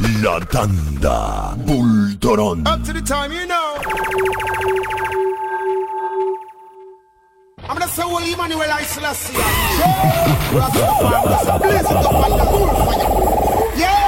La tanda Bultorón. Up to the time, you know. I'm gonna say, well, Emmanuel I Selassie. Yeah!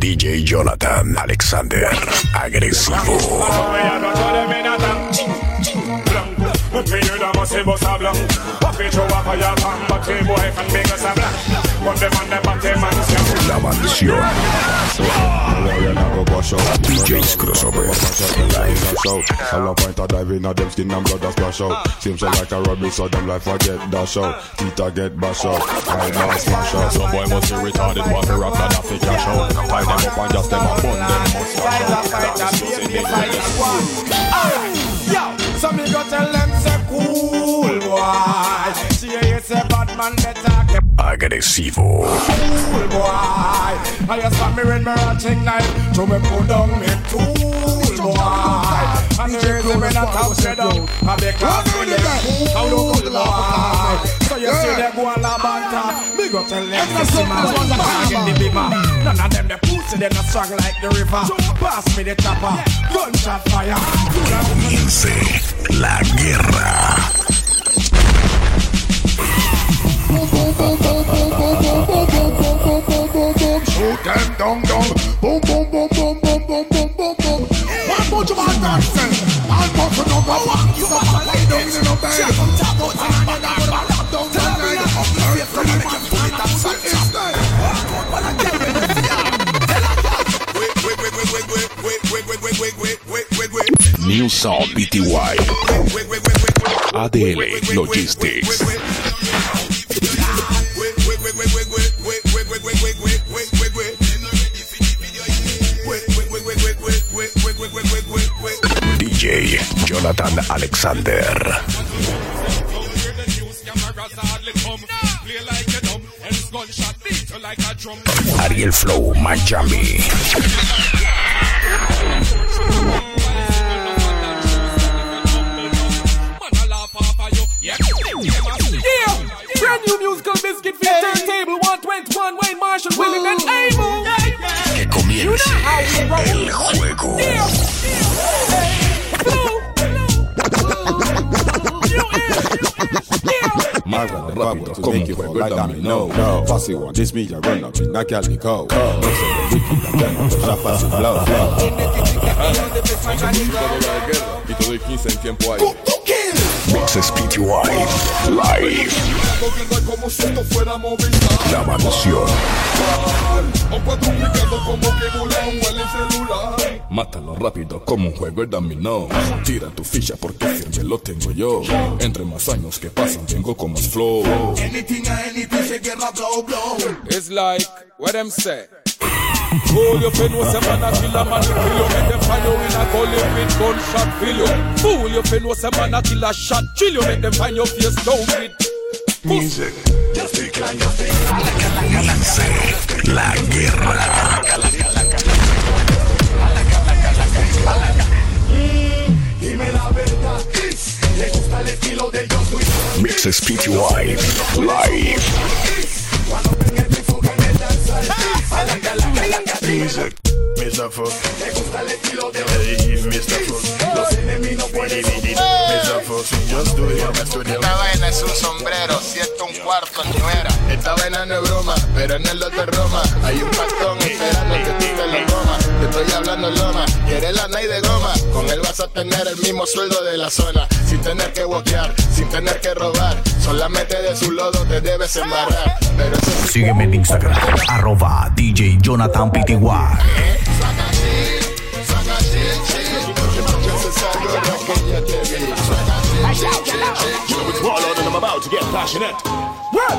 DJ Jonathan Alexander, agresivo. But them and them at them and La maldición. DJ's crossover live. All up point a dive in at them skin and blood a splash out. Seems like a rubbish so them life I get dash out. Tita get bash out. I now smash out. Some boy must be retarded want to rap that a fake cash out. Tie them up and just them a bun them must smash out. That's just in the way. Yo, so me go tell them say cool boy. See you say bad man better Agresivo. cool boy. I just want me in my ratchet knife to me put down me tool boy. And the reason me not have said up, I be class them cool boy. So you see they go on la me go tell them this man ones that in the bima. None of them the pussy they not strong like the river. Pass me the chopper, gunshot fire. Comience la guerra. New Sound PTY. ADL Logistics. Jonathan Alexander. Ariel Flow Miami. Yeah, brand new musical biscuit for your turntable 121 Wayne Marshall, willing and able. Que comience el juego. Yeah, Flow. I run the bubble, just come for girl that me know. Fussy one, this me, I run up, in that girl me cow. Vitorino 15 e tiempo ahí. Mixes PTY Live. Como si esto fuera Movistar. La mansión. Mátalo rápido como un juego de dominó. Tira tu ficha porque firme lo tengo yo. Entre más años que pasan, tengo como más flow. Anything or anything, say get a blow blow. It's like what them say. Fool you fin know say man a kill a man kill you Make them find you in a gully with shot fill you. Fool you man a shot chill you. Make them find your face down with music. La guerra. Mixes PTY Live. Music. Esta vaina es un sombrero, siento un cuarto ni era. Esta vaina no es broma, pero en el de Roma hay un pastón esperando que tú te lo comas. Te estoy hablando loma, quieres la night de goma. Con él vas a tener el mismo sueldo de la zona, sin tener que boquear, sin tener que robar. Solamente de su lodo te debes embarrar. Pero eso sí, Sígueme en Instagram, arroba DJ Jonathan PTY. Hold on, I'm about to get passionate. Well,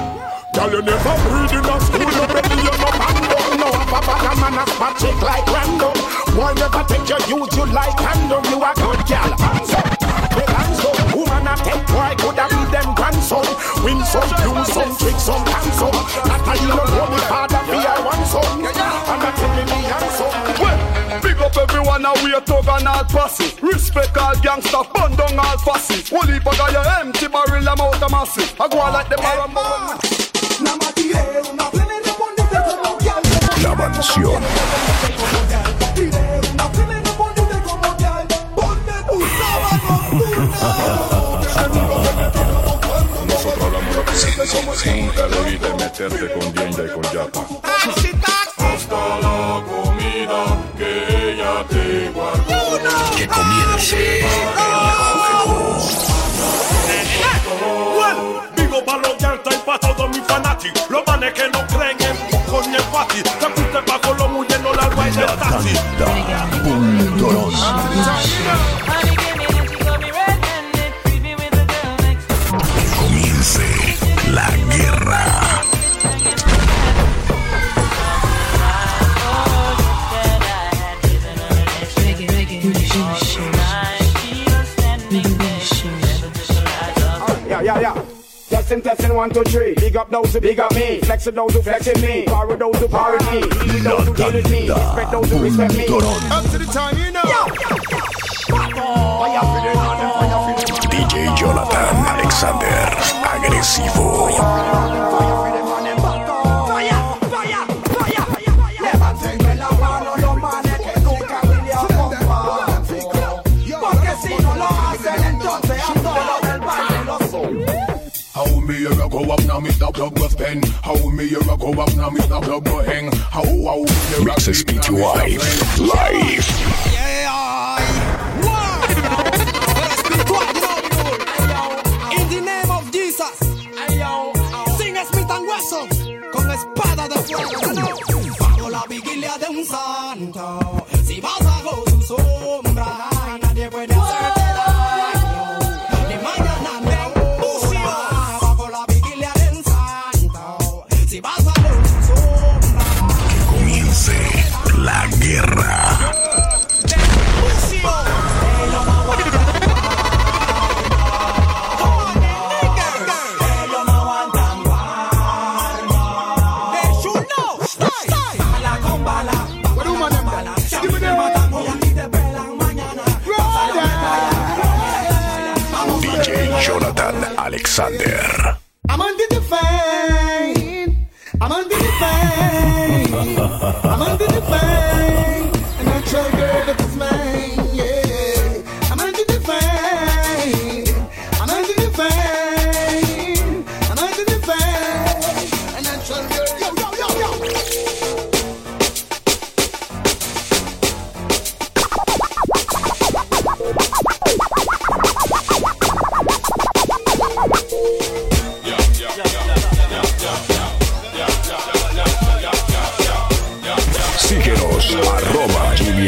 girl, you never breed in a school, no baby, you're no man, don't know a papa, a man, a spot chick like Rando. Boy, never take your youth, you like Rando. you a good girl, handsome. Well, handsome, woman, a take boy, could have been them grandson. Win some, lose some, trick some, handsome. That I, you know, what me father, be a one son up everyone and we a thug and all posse. Respect all gangsta, burn down all fussy. Holy paga your empty barrel, I'm out of massy. I go on like the Marambo. La mansión. Nosotros hablamos lo que sientes. Nunca debiste meterte con Dienda y con Yapa. Hasta la comida Que comience el juego. Digo para los y para todos mis fanáticos. Los manes que no creen en con el pati. Te fuiste bajo los muelles, no la guay del taxi. Punto Testing, testing, one, two, three. Big up those who big up me. Flexing those who flexing me. Power those who power me. Deal those who deal with me. Respect those who respect me. Up to the time, you know. DJ Jonathan Alexander. Agresivo. A go up now, Mr. Was pen. How me here a go up now, Mr. Plug go hang. How how me here a Mixes go up now, PTY live. In the name of Jesus. Sing Smith and Wesson con espada de fuego.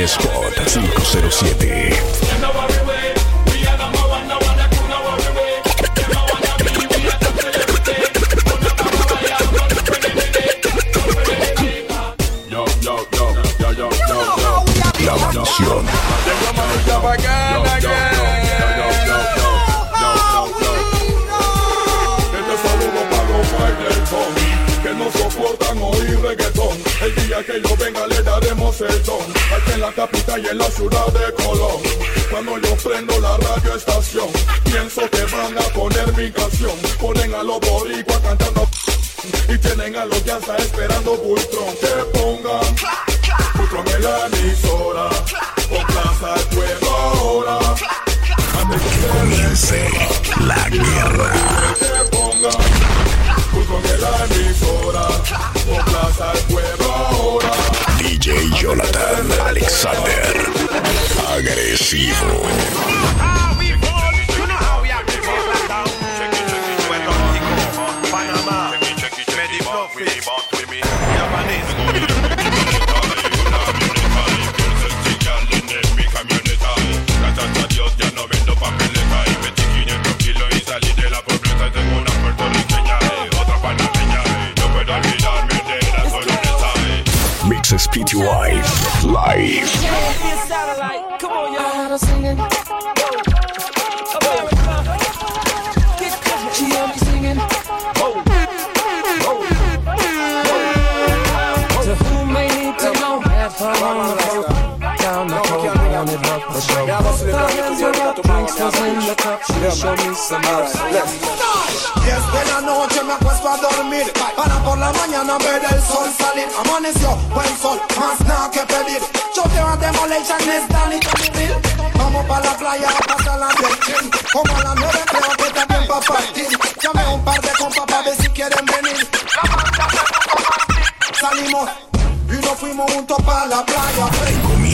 Spot 507. Día que yo venga le daremos el don. Aquí en la capital y en la ciudad de Colón. Cuando yo prendo la radio estación, pienso que van a poner mi canción. Ponen a los boricuas cantando y tienen a los que hasta esperando Bultron que pongan Bultron en la emisora. Con plaza al pueblo ahora. Que Comience la guerra. se ponga Bultron en la emisora. DJ Jonathan Alexander. Agresivo. Mixes PTY live. Cup. She show me la acuesto a dormir Para por la mañana ver el sol salir Amaneció, buen sol, más nada que pedir Choteo a demolition, es Danny Camille Vamos pa' la playa a pasarla bien Como a las nueve creo que está bien pa' partir Llamé un par de compas pa' ver si quieren venir Salimos y nos fuimos juntos pa' la playa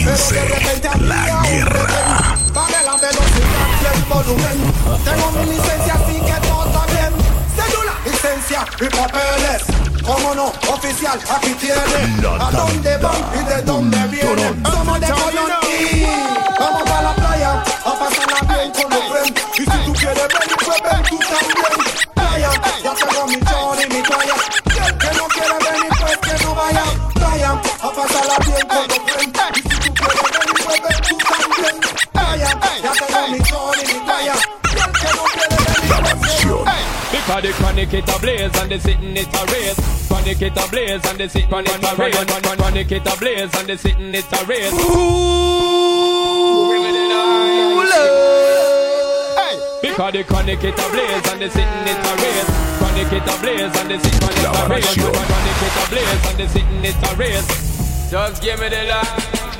Pero de repente la guerra. Dame la velocidad y el volumen. Tengo mi licencia así que todo está bien. Cédula, licencia y papeles. Cómo no, oficial, aquí tiene. ¿A dónde van y de dónde vienen? Somos de Colón Vamos pa' la playa a pasarla bien con los friends. Y si tú quieres venir, pues ven tú también the chronic it a blaze and the sitting it a race. Chronic it a blaze and the sitting it a race. Chronic it a blaze and the sitting it a race. Because the chronic it a blaze and the sitting it a race. Chronic it a blaze and the sitting it a race. Laboración. Chronic it a blaze and the sitting it a race. Just give me the line.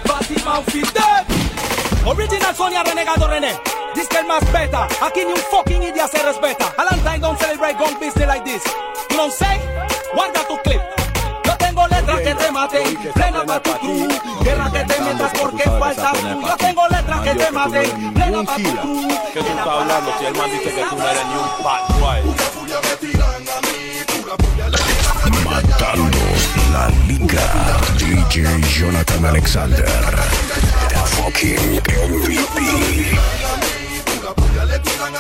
Fatima Fidel. Original Sonia Renegado René. Dice que el más beta. Aquí ni un fucking idiota se respeta. Valentine don't celebrate gun business like this. You don't say? Guarda tu clip. Yo tengo letras que te maten. Plena pa' tu crew. Guerra que te metas porque falta tú. Yo tengo letras que te maten. Plena pa' tu crew. ¿Qué tú estás hablando? Si el man dice que tú no eres ni un pat. Matando la liga. DJ Jonathan Alexander. The fucking MVP.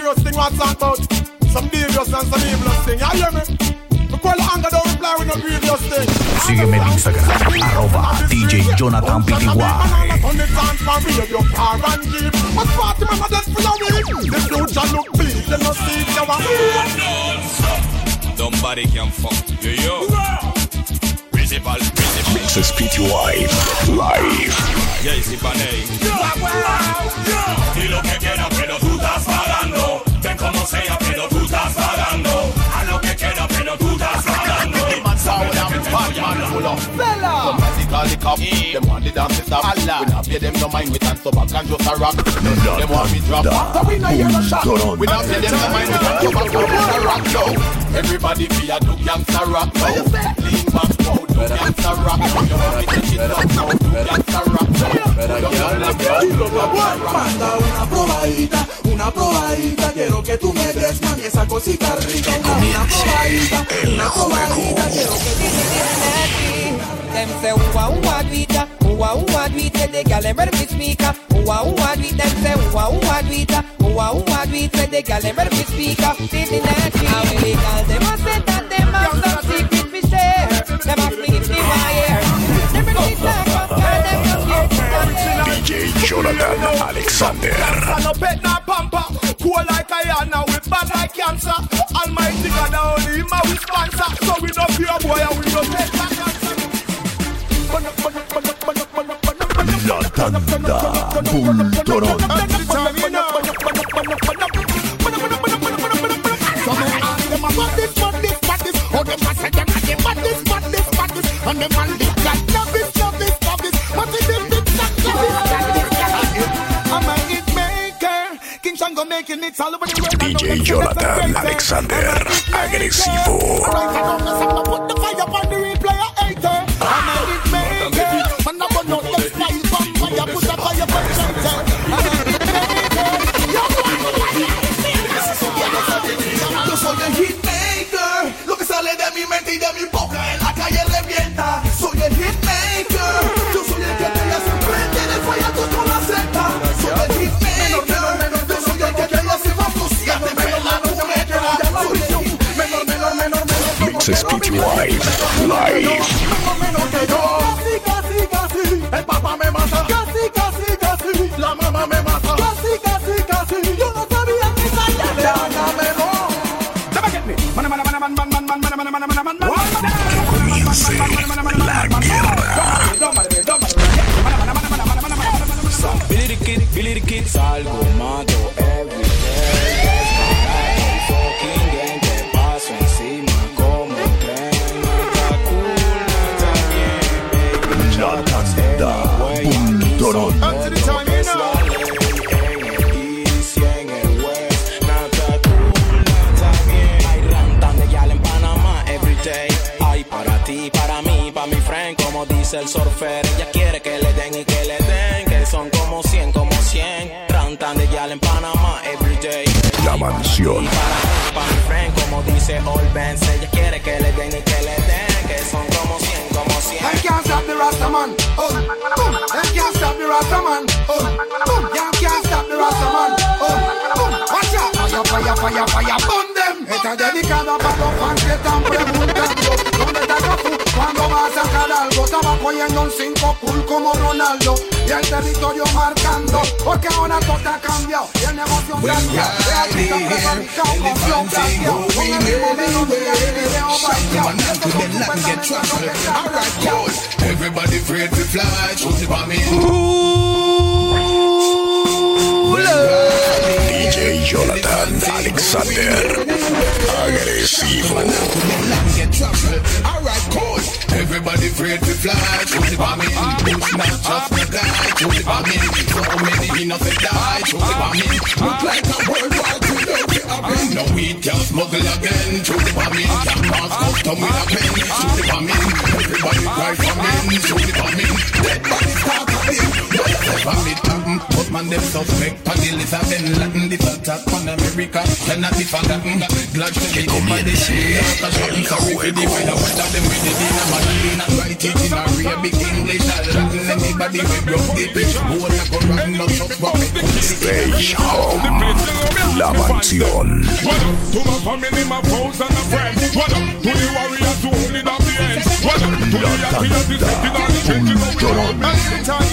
serious thing, what talk about some dangerous and some evil thing. Yeah, hear me? We call the anger, don't reply with no grievous thing. Sígueme en Instagram, arroba DJ Jonathan PTY. On the dance for real, your car and jeep. But party man, that's for your weed. The future look bleak, they no see you want. Nobody can fuck. Yo, yo. Principal, principal. Mixes PTY live. Jaycee Panay. Y lo que quiera, pero tú estás pagando. Ven como sea, pero tú estás pagando. A lo que quiera, pero tú estás pagando. Call the cop, them want the dance to stop. We not pay them no mind, we stand so back and just a rock. Them want me drop. So we not hear a shot. We not pay them no mind, we stand so back and just a rock. Yo, everybody be a do gangsta rock. Yo, lean una probadita, una probadita, quiero que tú me des esa cosita rica, una, probadita, una probadita, quiero que tú me des Them say uwa uwa dwita, uwa uwa dwita, the gal them. Uwa uwa dwita, uwa uwa a Jonathan Alexander. Cool like now, we bad like cancer. Almighty God, only him a we sponsor. So we no fear boy and we no take that cancer. La Tanda. Bultorón. DJ Jonathan Alexander. Agresivo. Put the fire on the replay, hater. I'm a hit maker. Man, DJ Jonathan Alexander, agresivo. Comience la guerra. Salgo, mato, el surfer. Ella quiere que le den y que le den, que son como 100, como 100. Rantan de gal en Panamá everyday. La mansión. Para mi friend, como dice Benz, ella quiere que le den y que le den, que son como 100, como 100. I can't stop the Rasta man. Oh, boom. I can't stop the Rasta man. Oh, boom. You can't stop the Rasta Fire, fire, fire, fire. Burn them. Esta dedicada para los fans que están preguntando ¿Dónde está Cafú? ¿Cuándo va a sacar algo? Estaba cogiendo un 5 cool como Ronaldo Y el territorio marcando Porque ahora todo ha cambiado Y el negocio cambia De está prefabricado con flow Con el mismo melodía y video baiteado Esto es un Alright, cool. Everybody afraid to fly, shoot it on me. DJ Jonathan Alexander. Agresivo. Everybody afraid to fly, shoot it on me. It's not just the guy, shoot it on me. So many die, shoot it on me. Look like a worldwide again. No, we can smuggle again, it on me. Can pass custom with a pen, it on me. Everybody cry for men, it on me. Dead body start again. Never meet happen, but man them suspect. A Ben Latin, this attack on America cannot be forgotten. Glad to be by the sea. Sorry for the weather, whether them with the dinner, man, they not write it in a real big English or Latin. Anybody with broke the pitch, who will go run, no such Stage Home. La mansión. What up to my family, my foes and my friends? What up to the warriors who hold it up the end? What up to the happy that is sitting on the changing of the road? And the time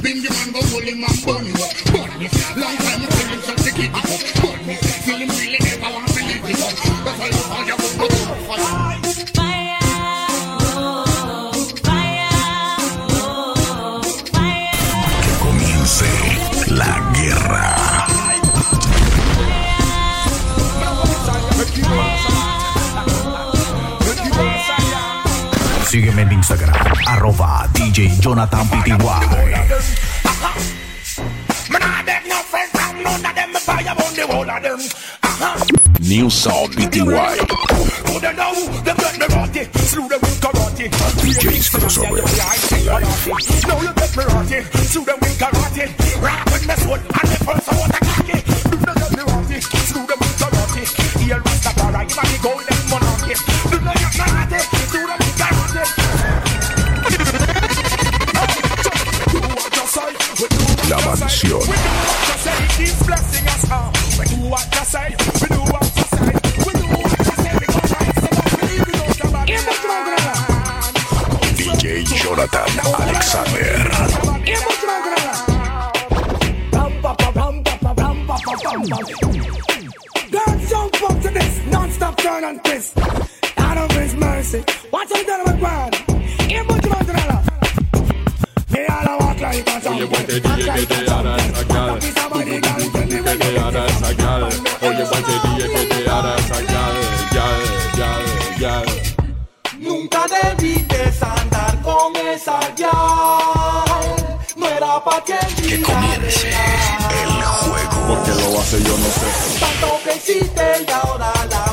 Bingy man go hold him and burn him up, burn him. Long time you tell him such a kid up, burn him. Feel really never want to live it up. That's why you call your book fire. Que la guerra. Uh-huh. me rotty. Slew them with karate. DJ's crossover. Now you get me rotty. Slew them with karate. Rock with me soul. And the first I us. DJ Jonathan Alexander. Girls jump up to this, non-stop turn and twist. Oye, guante DJ que te harás sacar. Que te sacar. Oye, guante DJ que te harás sacar. Gal, gal, gal. Nunca debiste andar con esa gal. No era pa' que Que comience el juego. Porque lo hace yo no sé. Tanto que hiciste y ahora la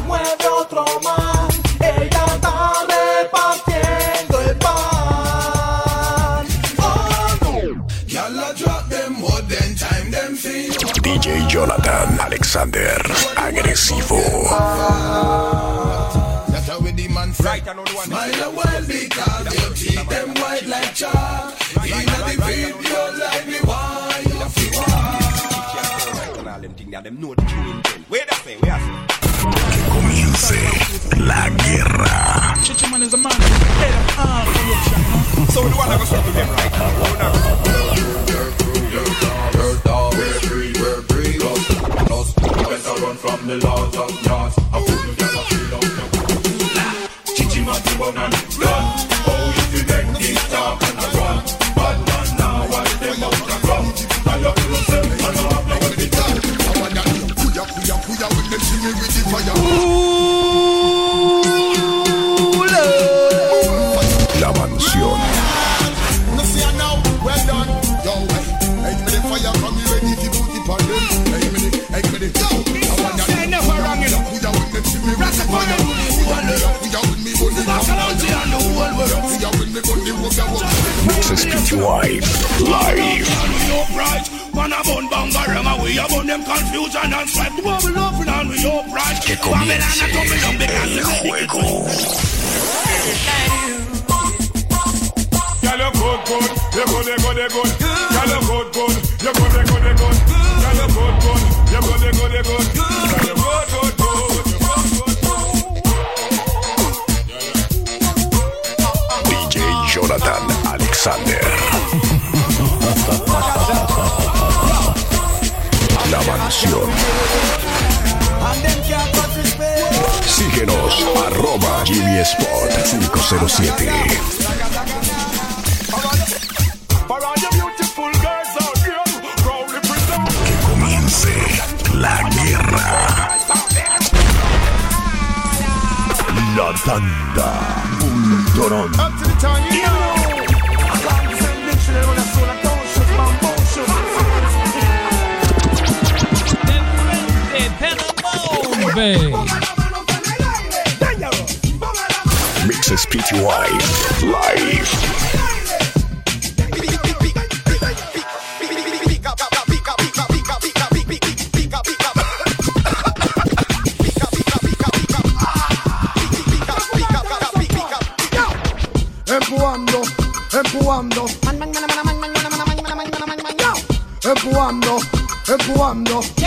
DJ Jonathan Alexander. Agresivo. That's how we the man right, Smile a while because your teeth them white like chalk. In the video like me why you feel Que comience La guerra. Chichiman is a man. Head of all corruption, no? So the one that goes to them right Run from the laws of yards. I put you down, I feel up your Chichi Bonan, and we upright. Que comience el juego. Good, good. You good, good, good. Good, good. Good, good, good. Good, good. Good, good, La mansión. Síguenos arroba Jimmy Spot 507. Que comience la guerra. La tanda. Bultorón. Mixes PTY. Live. Empujando, empujando. Empujando, empujando.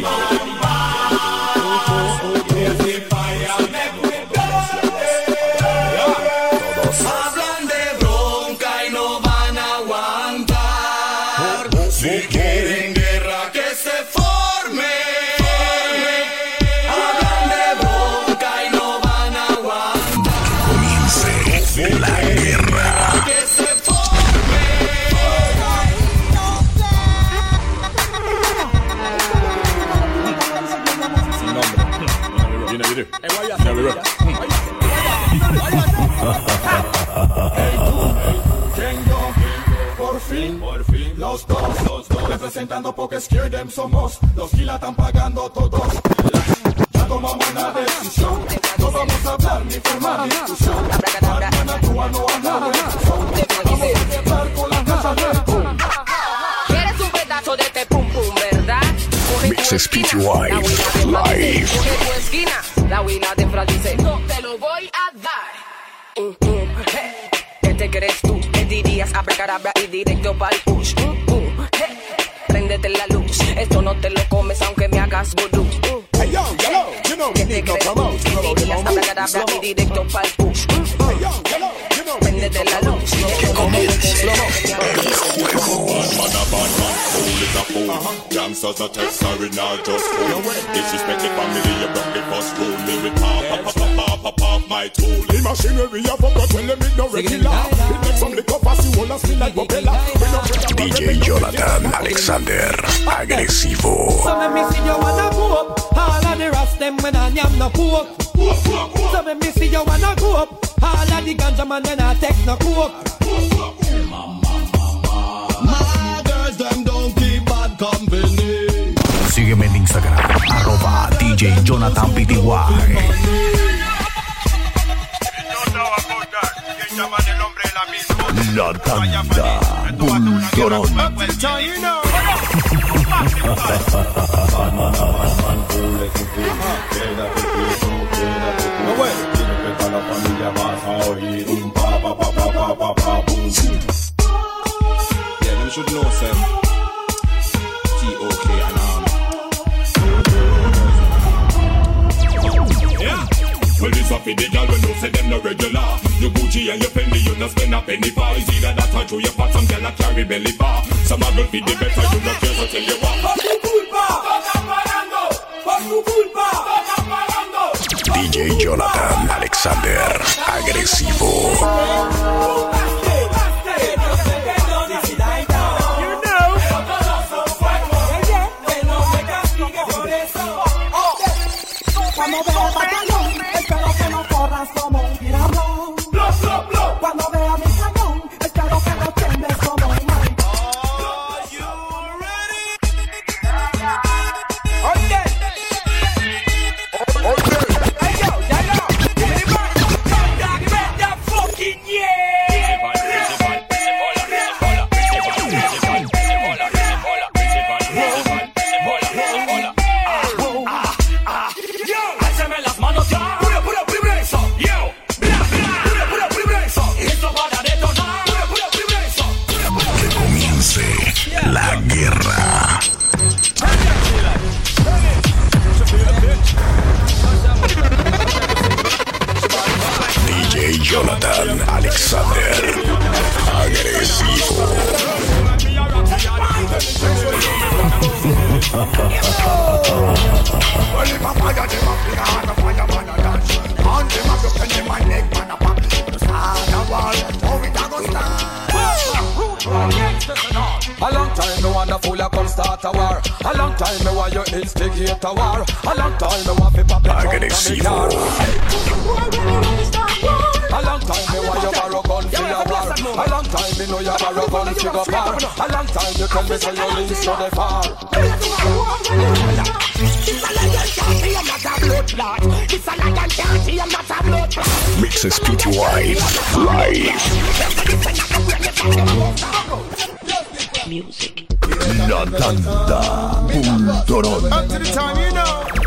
los dos, los dos, representando porque scare them somos, los que la están pagando todos. Ya tomamos una decisión, no vamos a hablar ni formar discusión. Batman actúa, no a nadie. Vamos a quebrar con la casa de pum. Quieres un pedazo de este pum pum, ¿verdad? Coge tu Mixes esquina, PTY. la huila de enfrente Live. Coge tu esquina, la huila de enfrente dice, no te lo voy a dar. Mm, mm. ¿Qué te crees tú? ¿Qué dirías? Abracadabra y directo pa'l push. Mm, mm, hey. Préndete la luz, esto no te lo comes aunque me hagas vudú. Mm, Hey yo, yo, you know promote, ¿Qué promote. Abracadabra y directo pa'l push. Mm. Hey yo, yo, you know we Préndete la luz, esto no te lo comes Bad man a bad man, fool is a fool. Gangsters not text sorry, not just fool. Disrespect the family, you broke the first rule. Me with pop, pop, pop, my tool. The machinery a fuck up when them it no regular. It make some liquor pass you all a spin like propeller. DJ Jonathan Alexander. Agresivo. So let me see you wanna go up. All of the rest them when I am no coke. So let me see you wanna go up. All of the ganja man when I take no coke. My girls, them don't keep bad company. Sígueme en Instagram, arroba DJ Jonathan PTY. La tanda Bultorón. Yeah, them should know, sir. T-O-K Well, this a for the gal when you say them no regular. You Gucci and your Fendi, you no spend a penny for. It's either that or through your pot, some gal a carry belly bar. Some a girl feed the better, you no care, so tell you what. DJ Jonathan Alexander. Agresivo. Me car. A long time me want you borrow gun for a war. A long time me know you borrow gun for go far. A long time you tell me say you leave so they far. Mixes PTY Live. Music. La tanda Bultorón. The time, you know.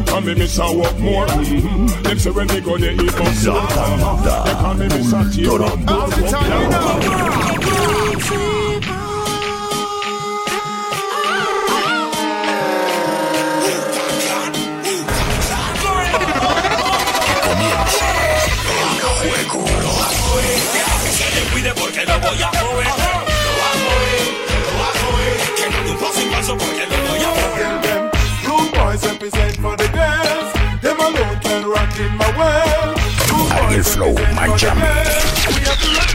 Them call me Miss I walk more. Mm-hmm. Them say when they go they eat more. La tanda They call me Miss I tear up. All the time, you know. Cuide porque lo voy a mover. in my world. Ariel Flow, my Miami.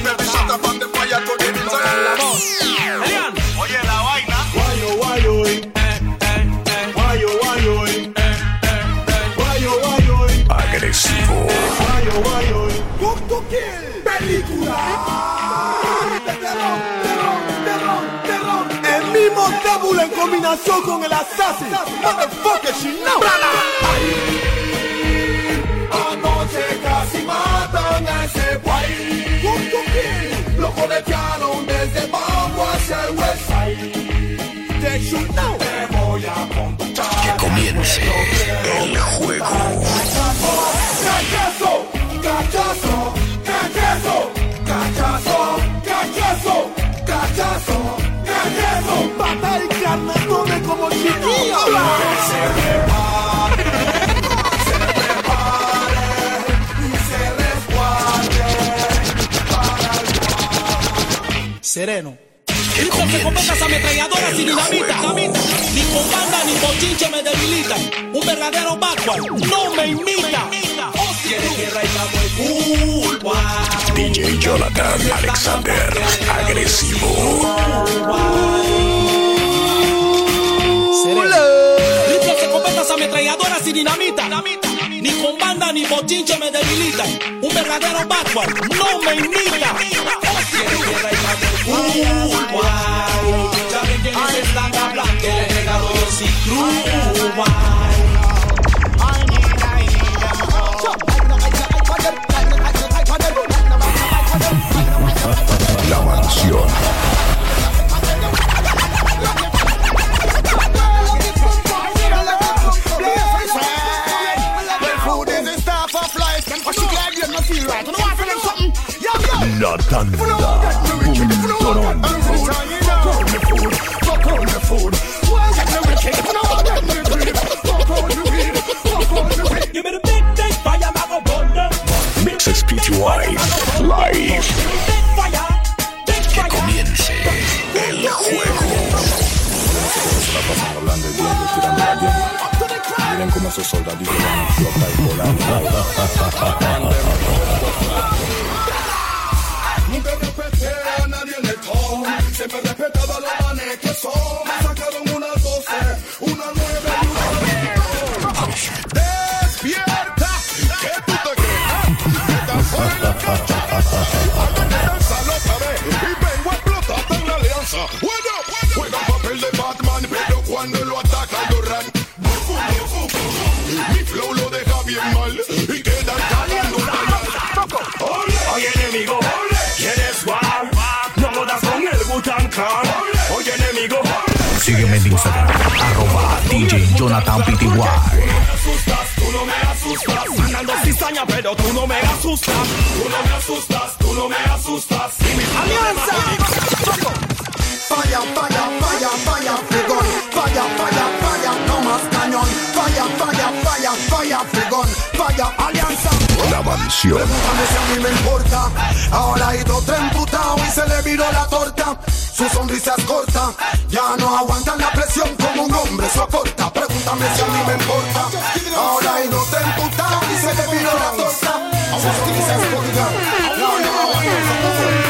Pick up every shot up on the fire to the inside. Oye la vaina. Guayo, guayo, eh. Guayo, guayo, eh. Guayo, guayo, eh. Agresivo. Guayo, guayo, eh. Cook to kill. Película. Terror, terror, terror, terror. El mismo en combinación con el Assassin. Motherfucker, she know. Anoche casi matan a ese guay. Cook to kill. Lo conectaron desde Mambo hacia el West Side. They should know. Te voy a contar. Que comience el juego. Cachazo, cachazo, cachazo, cachazo, cachazo, cachazo, cachazo. Pata y carne como chiquillo. Se el Sereno. Rifles de escopetas ametralladoras y dinamita. Ni con banda ni bochinche me debilitan. Un verdadero backward no me imita. Guerra y estamos en full DJ Jonathan Alexander. Agresivo. Rifles de escopetas ametralladoras y dinamita. Ni con banda ni bochinche me debilitan. Un verdadero backward no me imita. la Mixes PTY Live. Que comience el juego. Miren cómo esos soldaditos. Top. Siempre respetaba Clan. Oye enemigo, Sígueme en Instagram, arroba DJ Jonathan PTY. me asustas, tú no me asustas. Andando cizaña, pero tú no me asustas. Tú no me asustas, tú no me asustas. Alianza. Falla, falla, falla, falla. Falla, falla, falla, no más cañón. Falla, falla, falla, falla, frigón. Falla, alianza. La mansión. Pregúntame si a mí me importa. Ahora ha ido otro emputado y se le viró la torta. Su sonrisa es corta. Ya no aguantan la presión como un hombre soporta. Pregúntame si a mí me importa. Ahora ha ido otro emputado y se le viró la torta. Su sonrisa es corta. Ya no aguantan la presión.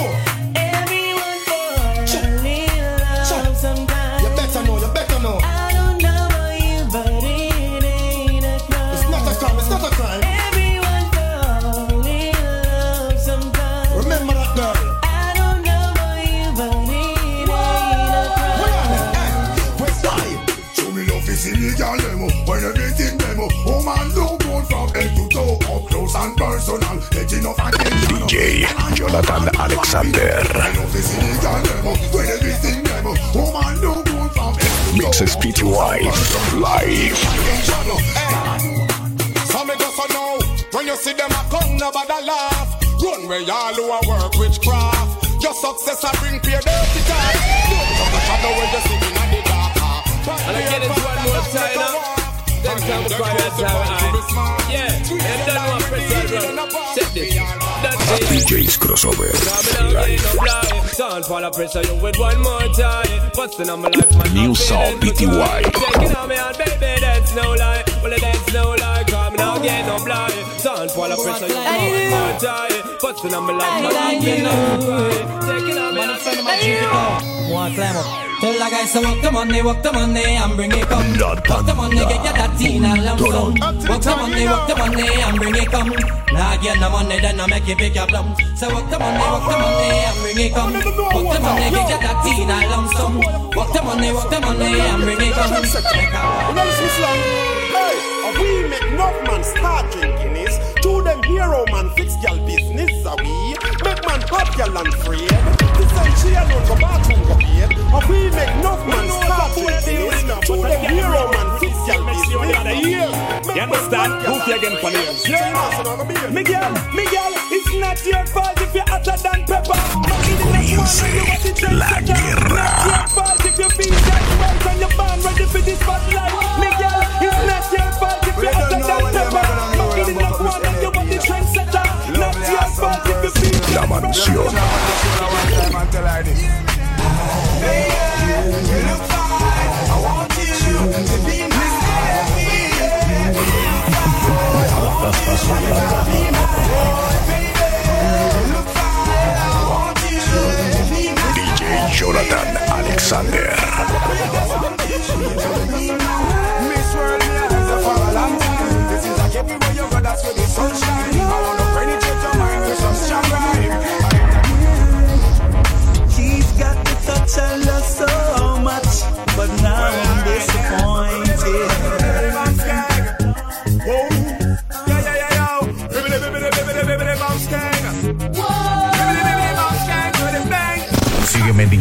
personal. Get enough attention. DJ Jonathan Alexander. Mixes PTY live. So me just a know when you see them a come, nobody laugh. Run where y'all who a work witchcraft. Your success a bring fear dirty talk. Don't come the shadow when you see me in the dark. And I get it one more time now. Then come the quiet time. Yeah, and then one press that run. Check this. That's. DJ's crossover live. Sound fall of pressure you with one more time. Busting on my life, man. New sound PTY. Taking on me out, baby, that's no lie. Well, that's no lie. Come now, get no blind. Sound fall of pressure you with one more time. Busting on my life, man. Taking on me out, baby. One climb up. Tell the guys to work the money, work the money and bring it come. Work the money, get your that teen and lump sum. Work the money, work the money and bring it come. Now get the money, then I make you pick your plum. So work the money, work the money and bring it come. Work the money, get your that teen and lump sum. Work the money, work the money and bring it come. Hey, we make enough man start drinking is To them hero man fix gal business a we Make man hot gal and free understand? Who's you again for names? Miguel, Miguel, it's not your fault if you're hotter than pepper Comience la guerra. your fault if you feel that right and you're born ready for this spotlight. Miguel, it's not your fault if you're hotter than pepper. Fucking in the one and you want the trendsetter. Not your fault if you feel La mansión. DJ Jonathan Alexander. That's sunshine. I wanna penetrate your mind with some.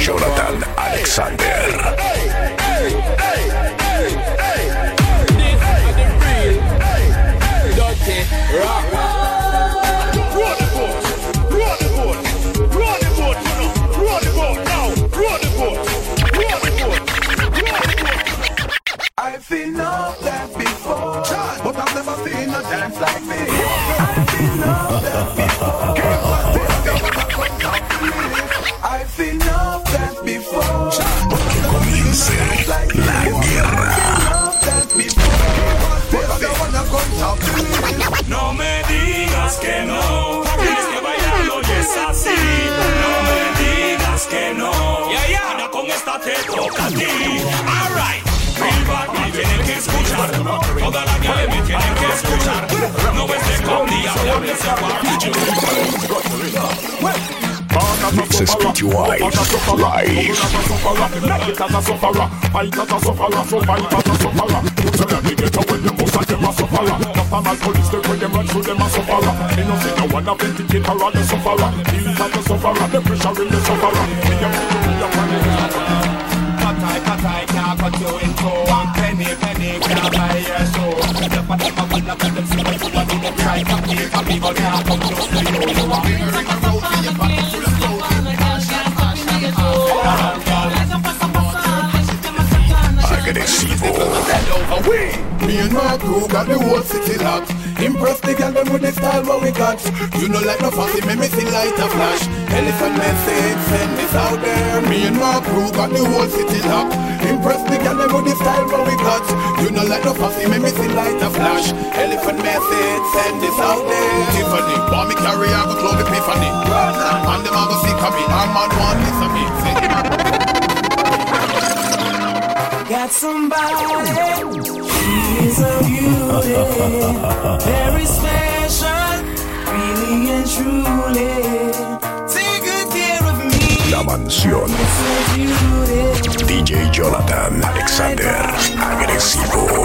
Jonathan Alexander. Escuchar, toda la calle me tienen que escuchar. No ves de con diablo, me Mixes PTY live. 他比你他比我亮，他就是我的王。mad crew got the whole city locked. Impress the girl them with the style what we got. You know like no fussy, make me see light a flash. Elephant message, send this out there. Me and my crew got the whole city locked. Impress the girl them with the style what we got. You know like no fussy, make me see light a flash. Elephant message, send this out there. Tiffany, bomb me carry, I go close the epiphany. And them I go see copy, I'm on one, this a me. Got somebody is a beauty, very special, really and truly. Take good care of me. La mansión. It's a beauty. DJ Jonathan Alexander, agresivo.